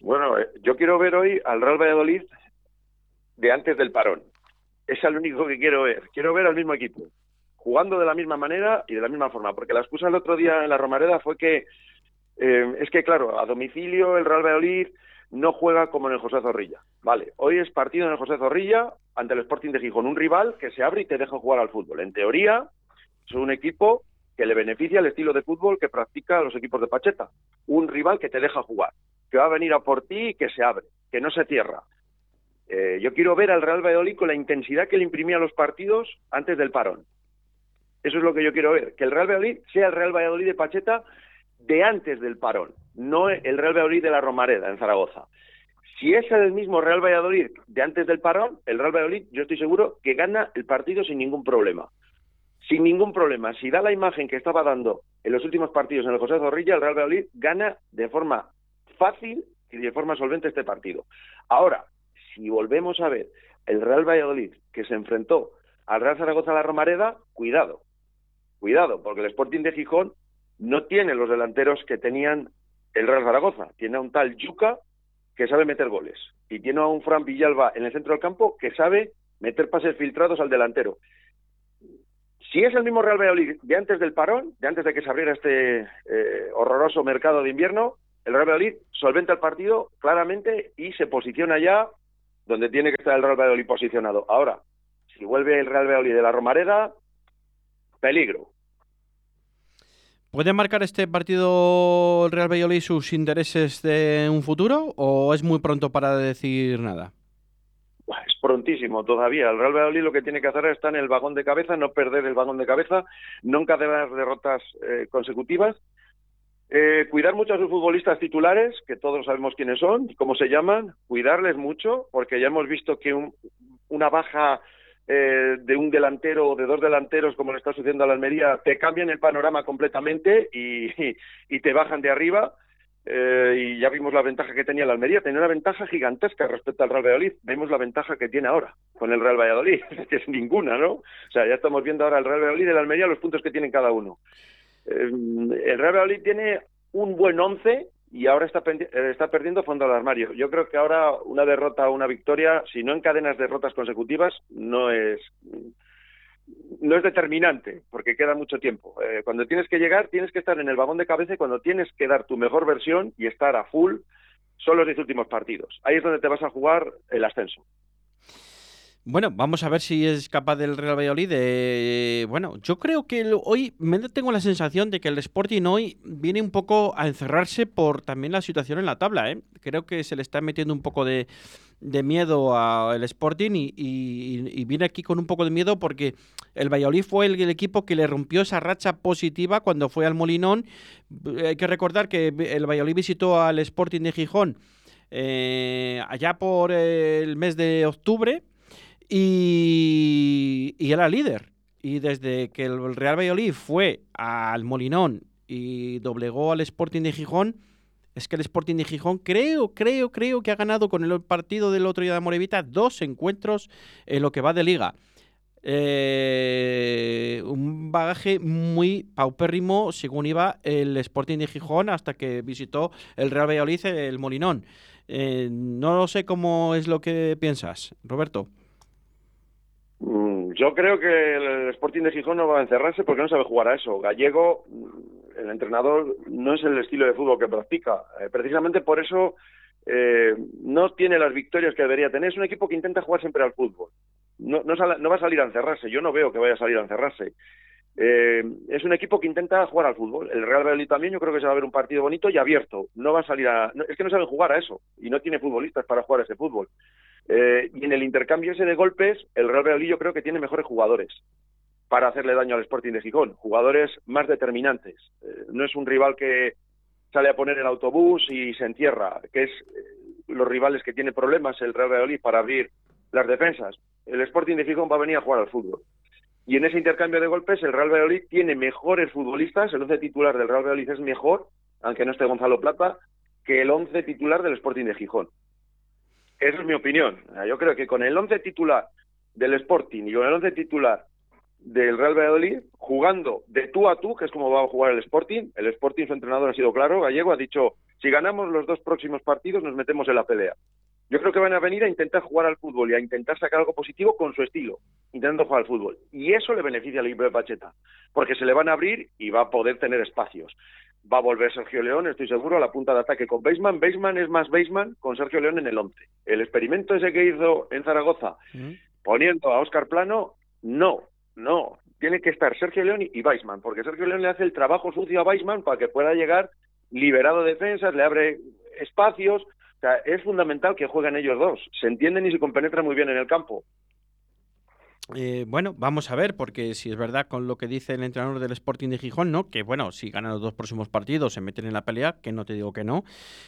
Bueno, eh, yo quiero ver hoy al Real Valladolid de antes del parón. Es el único que quiero ver. Quiero ver al mismo equipo, jugando de la misma manera y de la misma forma. Porque la excusa el otro día en la Romareda fue que, eh, es que claro, a domicilio el Real Valladolid no juega como en el José Zorrilla. Vale, hoy es partido en el José Zorrilla ante el Sporting de Gijón, un rival que se abre y te deja jugar al fútbol. En teoría, es un equipo que le beneficia el estilo de fútbol que practica los equipos de Pacheta. Un rival que te deja jugar, que va a venir a por ti y que se abre, que no se cierra. Eh, yo quiero ver al Real Valladolid con la intensidad que le imprimía los partidos antes del parón. Eso es lo que yo quiero ver, que el Real Valladolid sea el Real Valladolid de Pacheta de antes del parón, no el Real Valladolid de la Romareda en Zaragoza. Si es el mismo Real Valladolid de antes del parón, el Real Valladolid, yo estoy seguro que gana el partido sin ningún problema. Sin ningún problema. Si da la imagen que estaba dando en los últimos partidos en el José Zorrilla, el Real Valladolid gana de forma fácil y de forma solvente este partido. Ahora, si volvemos a ver el Real Valladolid que se enfrentó al Real Zaragoza la Romareda, cuidado, cuidado, porque el Sporting de Gijón no tiene los delanteros que tenían el Real Zaragoza. Tiene a un tal Yuca que sabe meter goles y tiene a un Fran Villalba en el centro del campo que sabe meter pases filtrados al delantero. Si es el mismo Real Valladolid de antes del parón, de antes de que se abriera este eh, horroroso mercado de invierno, el Real Valladolid solventa el partido claramente y se posiciona ya donde tiene que estar el Real Valladolid posicionado. Ahora, si vuelve el Real Valladolid de la Romareda, peligro. ¿Puede marcar este partido el Real Valladolid sus intereses de un futuro o es muy pronto para decir nada? Es prontísimo todavía. El Real Valladolid lo que tiene que hacer es estar en el vagón de cabeza, no perder el vagón de cabeza, no encadenar derrotas eh, consecutivas, eh, cuidar mucho a sus futbolistas titulares, que todos sabemos quiénes son y cómo se llaman, cuidarles mucho, porque ya hemos visto que un- una baja eh, de un delantero o de dos delanteros, como le está sucediendo a la Almería, te cambian el panorama completamente y, y te bajan de arriba. Eh, y ya vimos la ventaja que tenía la Almería, tenía una ventaja gigantesca respecto al Real Valladolid. Vemos la ventaja que tiene ahora con el Real Valladolid, que es ninguna, ¿no? O sea, ya estamos viendo ahora el Real Valladolid y la Almería los puntos que tienen cada uno. Eh, el Real Valladolid tiene un buen once y ahora está, eh, está perdiendo fondo al armario. Yo creo que ahora una derrota o una victoria, si no encadenas derrotas consecutivas, no es no es determinante, porque queda mucho tiempo. Eh, cuando tienes que llegar, tienes que estar en el vagón de cabeza y cuando tienes que dar tu mejor versión y estar a full, son los diez últimos partidos. Ahí es donde te vas a jugar el ascenso. Bueno, vamos a ver si es capaz del Real Valladolid. Bueno, yo creo que hoy me tengo la sensación de que el Sporting hoy viene un poco a encerrarse por también la situación en la tabla, ¿eh? Creo que se le está metiendo un poco de, de miedo al Sporting y, y- viene aquí con un poco de miedo porque el Valladolid fue el, el equipo que le rompió esa racha positiva cuando fue al Molinón. Eh, Hay que recordar que el Valladolid visitó al Sporting de Gijón eh, allá por el mes de octubre y, y era líder. Y desde que el Real Valladolid fue al Molinón y doblegó al Sporting de Gijón, es que el Sporting de Gijón creo, creo, creo que ha ganado con el partido del otro día de Morevita dos encuentros en lo que va de liga. Eh, un bagaje muy paupérrimo según iba el Sporting de Gijón hasta que visitó el Real Valladolid el Molinón. Eh, no sé cómo es lo que piensas, Roberto. Mm, Yo creo que el Sporting de Gijón no va a encerrarse porque no sabe jugar a eso. Gallego, el entrenador, no es el estilo de fútbol que practica. Eh, precisamente por eso eh, no tiene las victorias que debería tener. Es un equipo que intenta jugar siempre al fútbol. No, no, no va a salir a encerrarse. Yo no veo que vaya a salir a encerrarse. Eh, es un equipo que intenta jugar al fútbol. El Real Valladolid también, yo creo que se va a ver un partido bonito y abierto. No va a salir a. no- es que no saben jugar a eso y no tiene futbolistas para jugar ese fútbol. Eh, y en el intercambio ese de golpes, el Real Valladolid yo creo que tiene mejores jugadores para hacerle daño al Sporting de Gijón, jugadores más determinantes. Eh, no es un rival que sale a poner el autobús y se encierra, que es eh, los rivales que tiene problemas el Real Valladolid para abrir las defensas. El Sporting de Gijón va a venir a jugar al fútbol. Y en ese intercambio de golpes, el Real Valladolid tiene mejores futbolistas, el once titular del Real Valladolid es mejor, aunque no esté Gonzalo Plata, que el once titular del Sporting de Gijón. Esa es mi opinión. Yo creo que con el once titular del Sporting y con el once titular del Real Valladolid, jugando de tú a tú, que es como va a jugar el Sporting, el Sporting, su entrenador ha sido claro, Gallego ha dicho, si ganamos los dos próximos partidos nos metemos en la pelea. Yo creo que van a venir a intentar jugar al fútbol y a intentar sacar algo positivo con su estilo, intentando jugar al fútbol. Y eso le beneficia al equipo de Pacheta, porque se le van a abrir y va a poder tener espacios. Va a volver Sergio León, estoy seguro, a la punta de ataque con Beisman. Beisman es más Beisman con Sergio León en el 11. El experimento ese que hizo en Zaragoza, poniendo a Óscar Plano, no, no. Tiene que estar Sergio León y Weisman, porque Sergio León le hace el trabajo sucio a Weisman para que pueda llegar liberado de defensas, le abre espacios. O sea, es fundamental que jueguen ellos dos. Se entienden y se compenetran muy bien en el campo. Eh, bueno, vamos a ver, porque si es verdad con lo que dice el entrenador del Sporting de Gijón, ¿no? Que bueno, si ganan los dos próximos partidos, se meten en la pelea, que no te digo que no.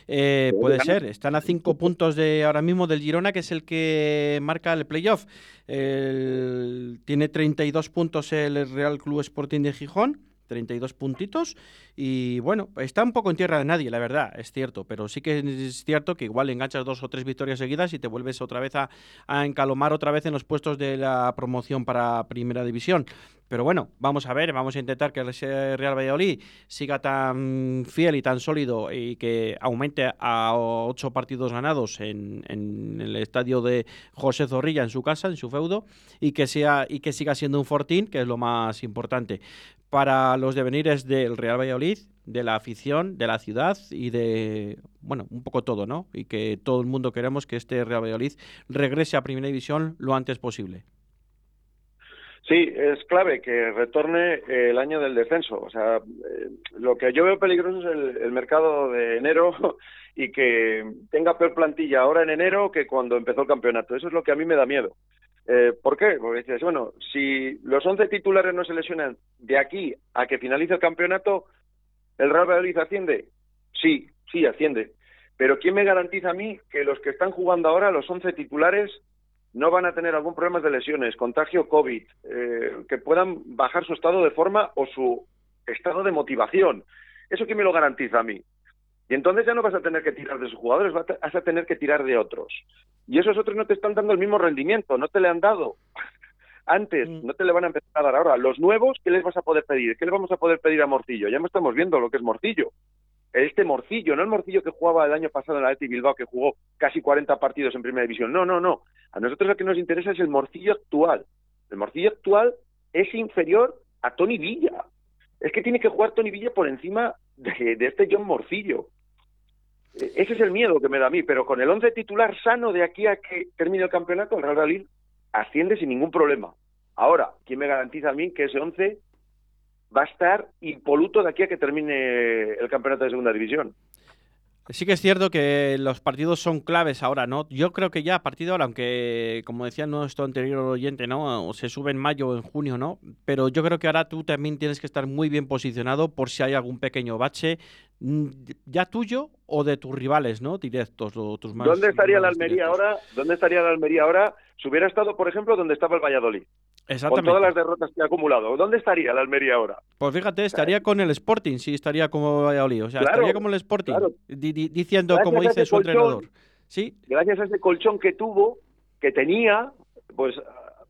eh, puede ser. Están a cinco puntos de ahora mismo del Girona, que es el que marca el playoff. El- tiene 32 puntos el Real Club Sporting de Gijón. 32 puntitos y bueno, está un poco en tierra de nadie, la verdad, es cierto, pero sí que es cierto que igual enganchas dos o tres victorias seguidas y te vuelves otra vez a, a encalomar otra vez en los puestos de la promoción para Primera División. Pero bueno, vamos a ver, vamos a intentar que ese Real Valladolid siga tan fiel y tan sólido y que aumente a ocho partidos ganados en, en el estadio de José Zorrilla en su casa, en su feudo, y que sea y que siga siendo un fortín, que es lo más importante para los devenires del Real Valladolid, de la afición, de la ciudad y de, bueno, un poco todo, ¿no? Y que todo el mundo queremos que este Real Valladolid regrese a Primera División lo antes posible. Sí, es clave que retorne eh, el año del descenso. O sea, eh, lo que yo veo peligroso es el, el mercado de enero y que tenga peor plantilla ahora en enero que cuando empezó el campeonato. Eso es lo que a mí me da miedo. Eh, ¿Por qué? Porque dices, bueno, si los 11 titulares no se lesionan de aquí a que finalice el campeonato, ¿el Real Valladolid asciende? Sí, sí, asciende. Pero ¿quién me garantiza a mí que los que están jugando ahora, los 11 titulares, no van a tener algún problema de lesiones, contagio COVID, eh, que puedan bajar su estado de forma o su estado de motivación? ¿Eso quién me lo garantiza a mí? Y entonces ya no vas a tener que tirar de sus jugadores, vas a tener que tirar de otros. Y esos otros no te están dando el mismo rendimiento, no te le han dado antes, Mm. no te le van a empezar a dar ahora. Los nuevos, ¿qué les vas a poder pedir? ¿Qué les vamos a poder pedir a Morcillo? Ya no estamos viendo lo que es Morcillo. Este Morcillo, no el Morcillo que jugaba el año pasado en la Athletic Bilbao, que jugó casi 40 partidos en Primera División. No, no, no. A nosotros lo que nos interesa es el Morcillo actual. El Morcillo actual es inferior a Tony Villa. Es que tiene que jugar Tony Villa por encima de, este John Morcillo. E- Ese es el miedo que me da a mí, pero con el 11 titular sano de aquí a que termine el campeonato, el Real Valladolid asciende sin ningún problema. Ahora, ¿quién me garantiza a mí que ese 11 va a estar impoluto de aquí a que termine el campeonato de segunda división? Sí que es cierto que los partidos son claves ahora, ¿no? Yo creo que ya a partir de ahora, aunque como decía nuestro anterior oyente, ¿no? O se sube en mayo o en junio, ¿no? Pero yo creo que ahora tú también tienes que estar muy bien posicionado por si hay algún pequeño bache, mm, ya tuyo o de tus rivales, ¿no? Directos, o tus más ¿Dónde estaría la Almería directos. ahora? ¿Dónde estaría la Almería ahora? Si hubiera estado, por ejemplo, donde estaba el Valladolid, con Exactamente. todas las derrotas que ha acumulado. ¿Dónde estaría la Almería ahora? Pues fíjate, estaría con el Sporting, sí, estaría como Valladolid. O sea, Claro, estaría como el Sporting, claro. di- di- diciendo Gracias como dice su colchón. entrenador. Sí, gracias a ese colchón que tuvo, que tenía, pues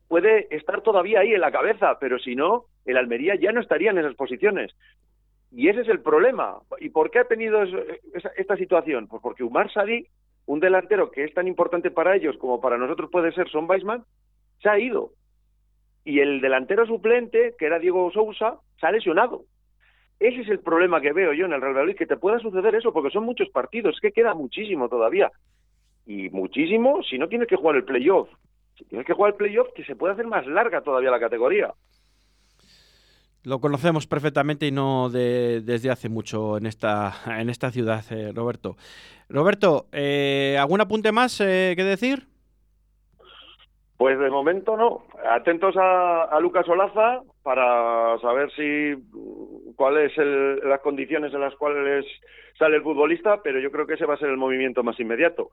puede estar todavía ahí en la cabeza, pero si no, el Almería ya no estaría en esas posiciones. Y ese es el problema. ¿Y por qué ha tenido eso- esa- esta situación? Pues porque Umar Sadi, un delantero que es tan importante para ellos como para nosotros puede ser Son Weisman, se ha ido. Y el delantero suplente, que era Diego Sousa, se ha lesionado. Ese es el problema que veo yo en el Real Valladolid, que te pueda suceder eso, porque son muchos partidos, es que queda muchísimo todavía y muchísimo si no tienes que jugar el playoff. Si tienes que jugar el playoff, que se puede hacer más larga todavía la categoría. lo conocemos perfectamente y no de- desde hace mucho en esta, en esta ciudad, eh, Roberto. Roberto, eh, ¿algún apunte más eh, que decir? Pues de momento no. Atentos a, a Lucas Olaza para saber si cuáles las condiciones en las cuales sale el futbolista, pero yo creo que ese va a ser el movimiento más inmediato.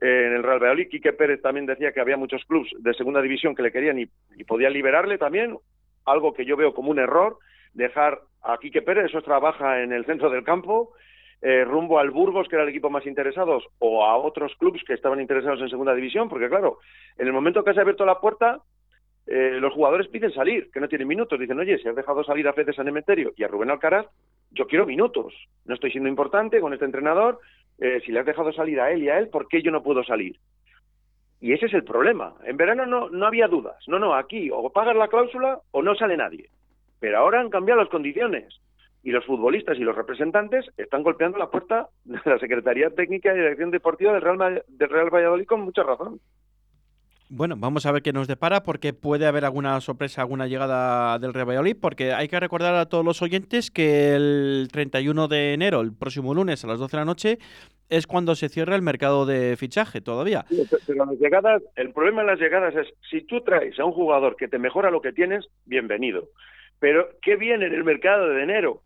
Eh, en el Real Valladolid, Quique Pérez también decía que había muchos clubes de segunda división que le querían y, y podían liberarle también, algo que yo veo como un error, dejar a Quique Pérez, eso trabaja en el centro del campo, eh, rumbo al Burgos, que era el equipo más interesados, o a otros clubes que estaban interesados en segunda división, porque claro, en el momento que se ha abierto la puerta, eh, los jugadores piden salir, que no tienen minutos. Dicen, oye, si has dejado salir a Fede San Emeterio y a Rubén Alcaraz, yo quiero minutos. No estoy siendo importante con este entrenador. eh, si le has dejado salir a él y a él, ¿por qué yo no puedo salir? Y ese es el problema. En verano no, no había dudas. No, no, aquí o pagas la cláusula o no sale nadie. Pero ahora han cambiado las condiciones. Y los futbolistas y los representantes están golpeando la puerta de la Secretaría Técnica y Dirección Deportiva del Real, Ma- del Real Valladolid con mucha razón. Bueno, vamos a ver qué nos depara porque puede haber alguna sorpresa, alguna llegada del Real Valladolid, porque hay que recordar a todos los oyentes que el 31 de enero, el próximo lunes a las 12 de la noche, es cuando se cierra el mercado de fichaje todavía. Sí, Pero las llegadas, el problema en las llegadas es, si tú traes a un jugador que te mejora lo que tienes, bienvenido. Pero, ¿qué viene en el mercado de enero?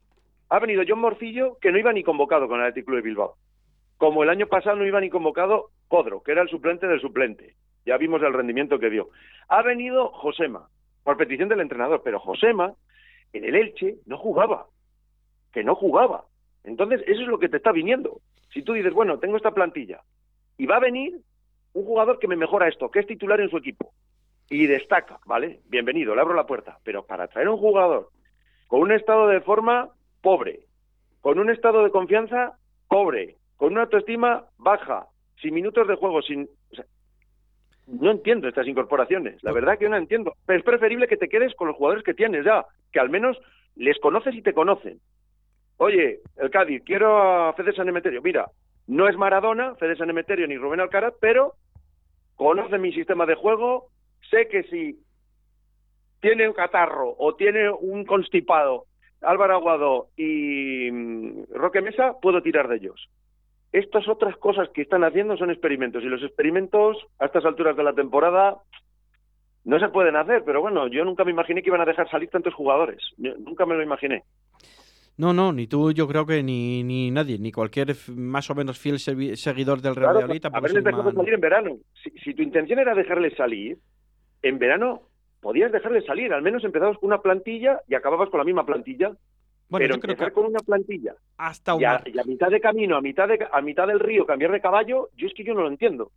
Ha venido John Morcillo, que no iba ni convocado con el Athletic de Bilbao. Como el año pasado no iba ni convocado Codro, que era el suplente del suplente. Ya vimos el rendimiento que dio. Ha venido Josema, por petición del entrenador, pero Josema en el Elche no jugaba. Que no jugaba. Entonces, eso es lo que te está viniendo. Si tú dices, bueno, tengo esta plantilla y va a venir un jugador que me mejora esto, que es titular en su equipo y destaca, ¿vale? Bienvenido, le abro la puerta. Pero para traer un jugador con un estado de forma pobre, con un estado de confianza pobre, con una autoestima baja, sin minutos de juego, sin... o no entiendo estas incorporaciones, la verdad que no entiendo. Pero es preferible que te quedes con los jugadores que tienes ya, que al menos les conoces y te conocen. Oye, el Cádiz, quiero a Fede San Emeterio. Mira, no es Maradona, Fede San Emeterio ni Rubén Alcaraz, pero conoce mi sistema de juego, sé que si tiene un catarro o tiene un constipado Álvaro Aguado y mm, Roque Mesa, puedo tirar de ellos. Estas otras cosas que están haciendo son experimentos y los experimentos a estas alturas de la temporada no se pueden hacer, pero bueno, yo nunca me imaginé que iban a dejar salir tantos jugadores. Yo nunca me lo imaginé. No, no, ni tú, yo creo que ni, ni nadie, ni cualquier más o menos fiel seguidor del Real Claro, tampoco haberles dejado salir en verano. Si, si tu intención era dejarles salir, en verano podías dejarles salir. Al menos empezabas con una plantilla y acababas con la misma plantilla. Bueno, pero yo creo empezar que con una plantilla hasta y a, Omar, y a mitad de camino, a mitad, de, a mitad del río, cambiar de caballo, yo es que yo no lo entiendo.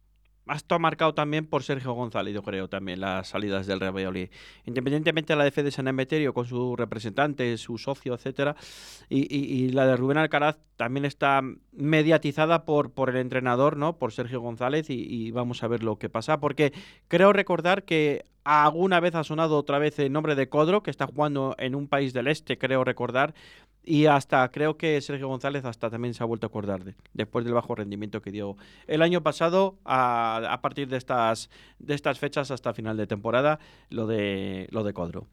hasta marcado también por Sergio González, yo creo, también las salidas del Real Valladolid. Independientemente de la de Fede San Emeterio con su representante, su socio, etcétera, y, y- y la de Rubén Alcaraz también está mediatizada por, por el entrenador, ¿no? Por Sergio González, y, y vamos a ver lo que pasa, porque creo recordar que alguna vez ha sonado otra vez el nombre de Codro, que está jugando en un país del este, creo recordar, y hasta creo que Sergio González hasta también se ha vuelto a acordar de, después del bajo rendimiento que dio el año pasado a, partir de estas de estas fechas hasta final de temporada lo de lo de Codro.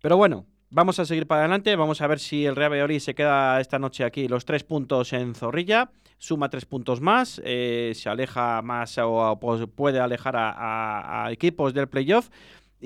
Pero bueno, vamos a seguir para adelante, vamos a ver si el Real Valladolid se queda esta noche aquí los tres puntos en Zorrilla, suma tres puntos más, eh, se aleja más o, puede alejar a, a- a equipos del playoff.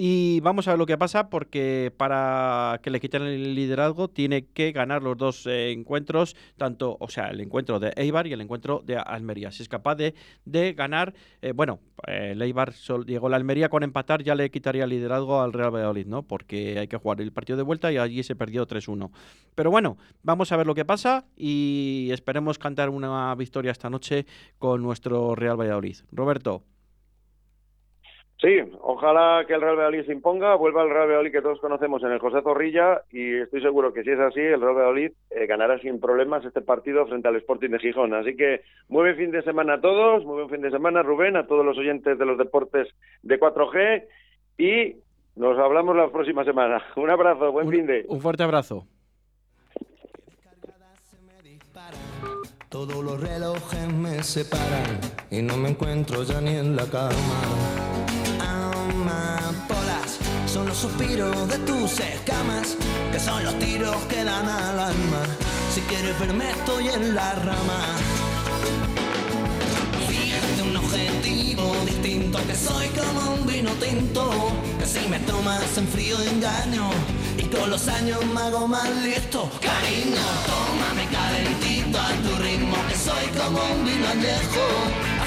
Y vamos a ver lo que pasa porque para que le quiten el liderazgo tiene que ganar los dos eh, encuentros, tanto, o sea, el encuentro de Eibar y el encuentro de Almería. Si es capaz de, de ganar, eh, bueno, el Eibar sol- llegó la Almería con empatar, ya le quitaría el liderazgo al Real Valladolid, ¿no? Porque hay que jugar el partido de vuelta y allí se perdió 3-1. Pero bueno, vamos a ver lo que pasa y esperemos cantar una victoria esta noche con nuestro Real Valladolid. Roberto. Sí, ojalá que el Real Valladolid se imponga, vuelva el Real Valladolid que todos conocemos en el José Zorrilla y estoy seguro que si es así, el Real Valladolid eh, ganará sin problemas este partido frente al Sporting de Gijón. Así que muy buen fin de semana a todos, muy buen fin de semana Rubén, a todos los oyentes de los deportes de 4G y nos hablamos la próxima semana. Un abrazo, buen Un- fin de... Un fuerte abrazo. Todos los relojes me separan y no me encuentro ya ni en la cama. Los suspiros de tus escamas, que son los tiros que dan al alma. Si quieres verme estoy en la rama. Fíjate un objetivo distinto, que soy como un vino tinto, que si me tomas en frío engaño, y con los años me hago más listo. Cariño, tómame calentito a tu ritmo, que soy como un vino añejo.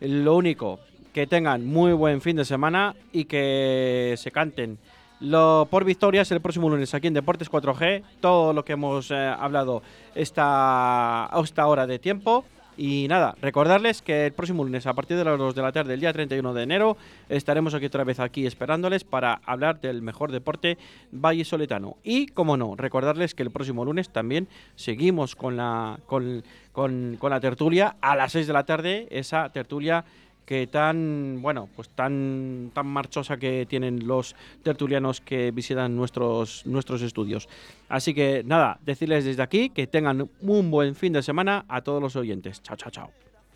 Lo único que tengan muy buen fin de semana y que se canten. Lo por victorias el próximo lunes aquí en Deportes 4G todo lo que hemos eh, hablado esta, esta hora de tiempo Y nada, recordarles que el próximo lunes a partir de las 2 de la tarde, el día 31 de enero, estaremos aquí otra vez aquí esperándoles para hablar del mejor deporte Valle Soletano. Y, como no, recordarles que el próximo lunes también seguimos con la, con, con- la tertulia a las 6 de la tarde, esa tertulia que tan, bueno, pues tan, tan marchosa que tienen los tertulianos que visitan nuestros, nuestros estudios. Así que nada, decirles desde aquí que tengan un buen fin de semana a todos los oyentes. Chao, chao, chao.